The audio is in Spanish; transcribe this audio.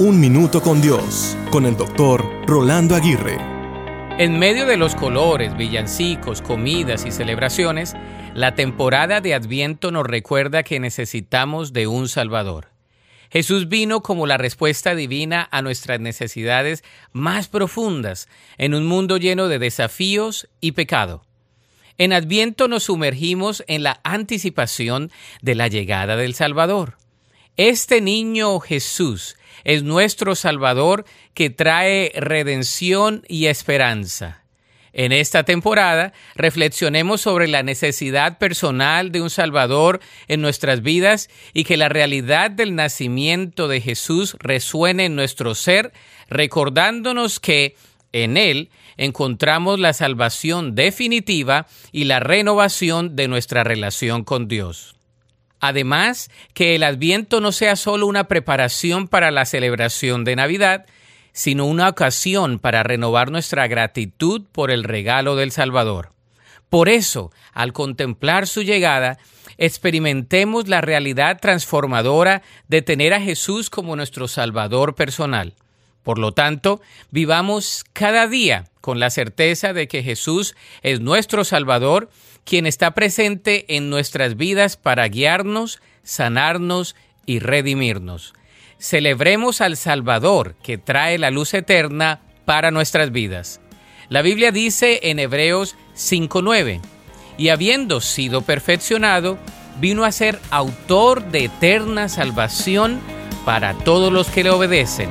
Un Minuto con Dios, con el doctor Rolando Aguirre. En medio de los colores, villancicos, comidas y celebraciones, la temporada de Adviento nos recuerda que necesitamos de un Salvador. Jesús vino como la respuesta divina a nuestras necesidades más profundas en un mundo lleno de desafíos y pecado. En Adviento nos sumergimos en la anticipación de la llegada del Salvador. Este niño Jesús es nuestro Salvador que trae redención y esperanza. En esta temporada reflexionemos sobre la necesidad personal de un Salvador en nuestras vidas y que la realidad del nacimiento de Jesús resuene en nuestro ser, recordándonos que en Él encontramos la salvación definitiva y la renovación de nuestra relación con Dios. Además, que el Adviento no sea solo una preparación para la celebración de Navidad, sino una ocasión para renovar nuestra gratitud por el regalo del Salvador. Por eso, al contemplar su llegada, experimentemos la realidad transformadora de tener a Jesús como nuestro Salvador personal. Por lo tanto, vivamos cada día con la certeza de que Jesús es nuestro Salvador quien está presente en nuestras vidas para guiarnos, sanarnos y redimirnos. Celebremos al Salvador que trae la luz eterna para nuestras vidas. La Biblia dice en Hebreos 5.9, y habiendo sido perfeccionado, vino a ser autor de eterna salvación para todos los que le obedecen.